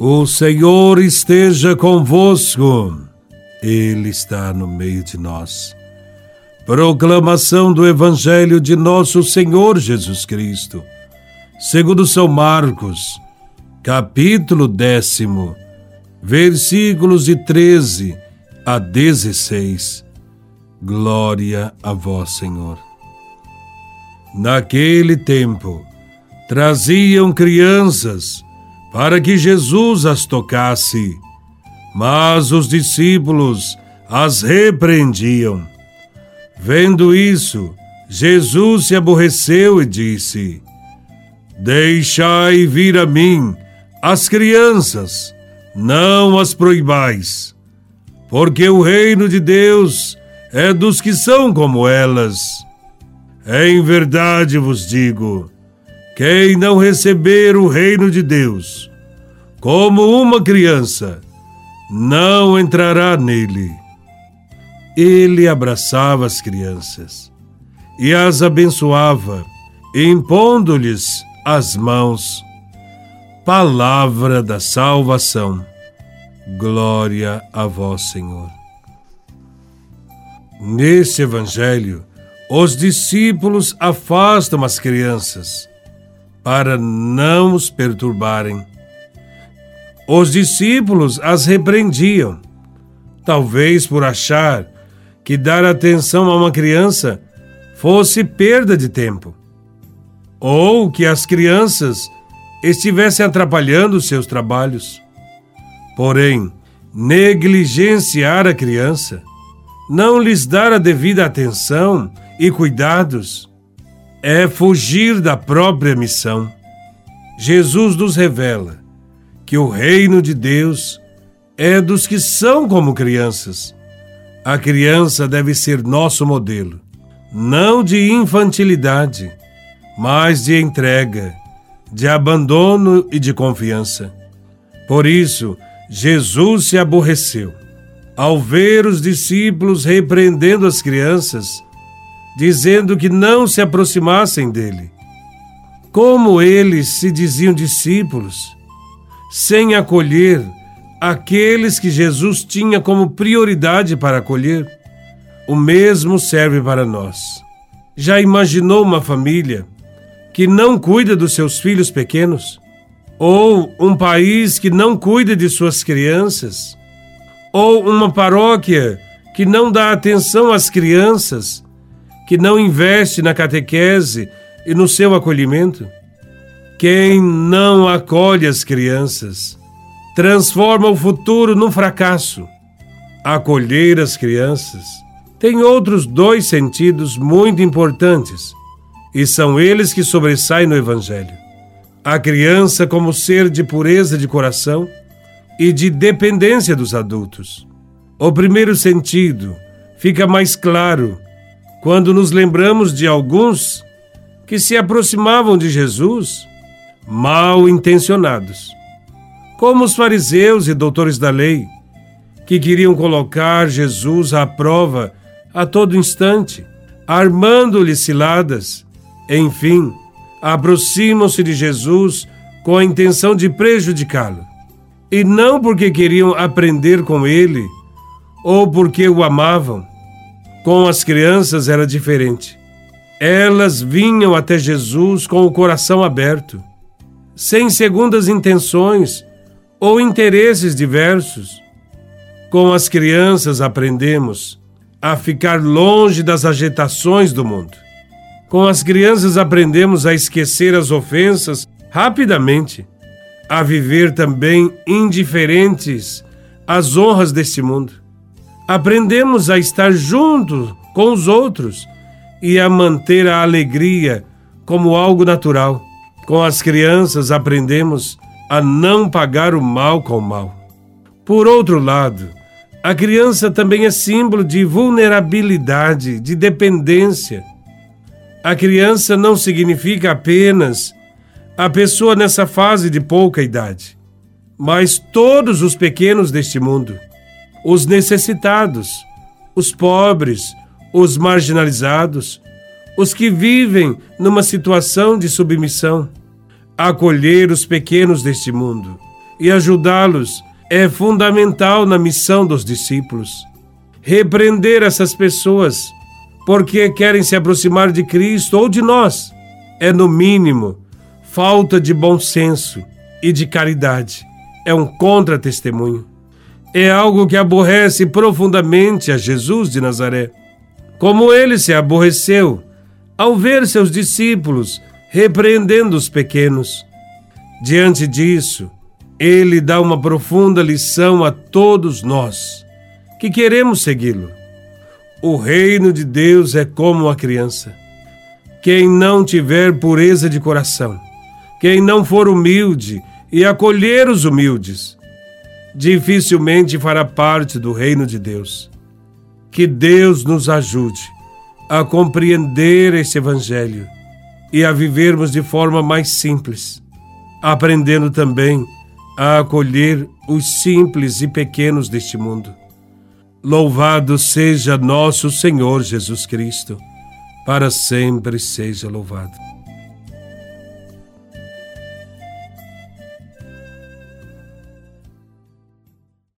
O Senhor esteja convosco, Ele está no meio de nós. Proclamação do Evangelho de Nosso Senhor Jesus Cristo, segundo São Marcos, capítulo décimo, versículos de 13 a 16. Glória a Vós, Senhor. Naquele tempo, traziam crianças para que Jesus as tocasse, mas os discípulos as repreendiam. Vendo isso, Jesus se aborreceu e disse: Deixai vir a mim as crianças, não as proibais, porque o reino de Deus é dos que são como elas. Em verdade vos digo: quem não receber o reino de Deus como uma criança, não entrará nele. Ele abraçava as crianças e as abençoava, impondo-lhes as mãos. Palavra da salvação. Glória a vós, Senhor. Neste evangelho, os discípulos afastam as crianças para não os perturbarem. Os discípulos as repreendiam, talvez por achar que dar atenção a uma criança fosse perda de tempo, ou que as crianças estivessem atrapalhando seus trabalhos. Porém, negligenciar a criança, não lhes dar a devida atenção e cuidados, é fugir da própria missão. Jesus nos revela que o reino de Deus é dos que são como crianças. A criança deve ser nosso modelo, não de infantilidade, mas de entrega, de abandono e de confiança. Por isso, Jesus se aborreceu ao ver os discípulos repreendendo as crianças dizendo que não se aproximassem dele. Como eles se diziam discípulos, sem acolher aqueles que Jesus tinha como prioridade para acolher, o mesmo serve para nós. Já imaginou uma família que não cuida dos seus filhos pequenos? Ou um país que não cuida de suas crianças? Ou uma paróquia que não dá atenção às crianças que não investe na catequese e no seu acolhimento? Quem não acolhe as crianças transforma o futuro num fracasso. Acolher as crianças tem outros dois sentidos muito importantes e são eles que sobressaem no Evangelho. A criança como ser de pureza de coração e de dependência dos adultos. O primeiro sentido fica mais claro quando nos lembramos de alguns que se aproximavam de Jesus mal intencionados, como os fariseus e doutores da lei, que queriam colocar Jesus à prova a todo instante, armando-lhe ciladas. Enfim, aproximam-se de Jesus com a intenção de prejudicá-lo, e não porque queriam aprender com ele ou porque o amavam com as crianças era diferente. Elas vinham até Jesus com o coração aberto, sem segundas intenções ou interesses diversos. Com as crianças aprendemos a ficar longe das agitações do mundo. Com as crianças aprendemos a esquecer as ofensas rapidamente, a viver também indiferentes às honras deste mundo aprendemos a estar juntos com os outros e a manter a alegria como algo natural. Com as crianças aprendemos a não pagar o mal com o mal. Por outro lado, a criança também é símbolo de vulnerabilidade, de dependência. A criança não significa apenas a pessoa nessa fase de pouca idade, mas todos os pequenos deste mundo os necessitados, os pobres, os marginalizados, os que vivem numa situação de submissão, acolher os pequenos deste mundo e ajudá-los é fundamental na missão dos discípulos. Repreender essas pessoas porque querem se aproximar de Cristo ou de nós é, no mínimo, falta de bom senso e de caridade. É um contra-testemunho. É algo que aborrece profundamente a Jesus de Nazaré. Como ele se aborreceu ao ver seus discípulos repreendendo os pequenos. Diante disso, ele dá uma profunda lição a todos nós que queremos segui-lo. O reino de Deus é como uma criança. Quem não tiver pureza de coração, quem não for humilde e acolher os humildes, dificilmente fará parte do reino de Deus. Que Deus nos ajude a compreender esse Evangelho e a vivermos de forma mais simples, aprendendo também a acolher os simples e pequenos deste mundo. Louvado seja nosso Senhor Jesus Cristo, para sempre seja louvado.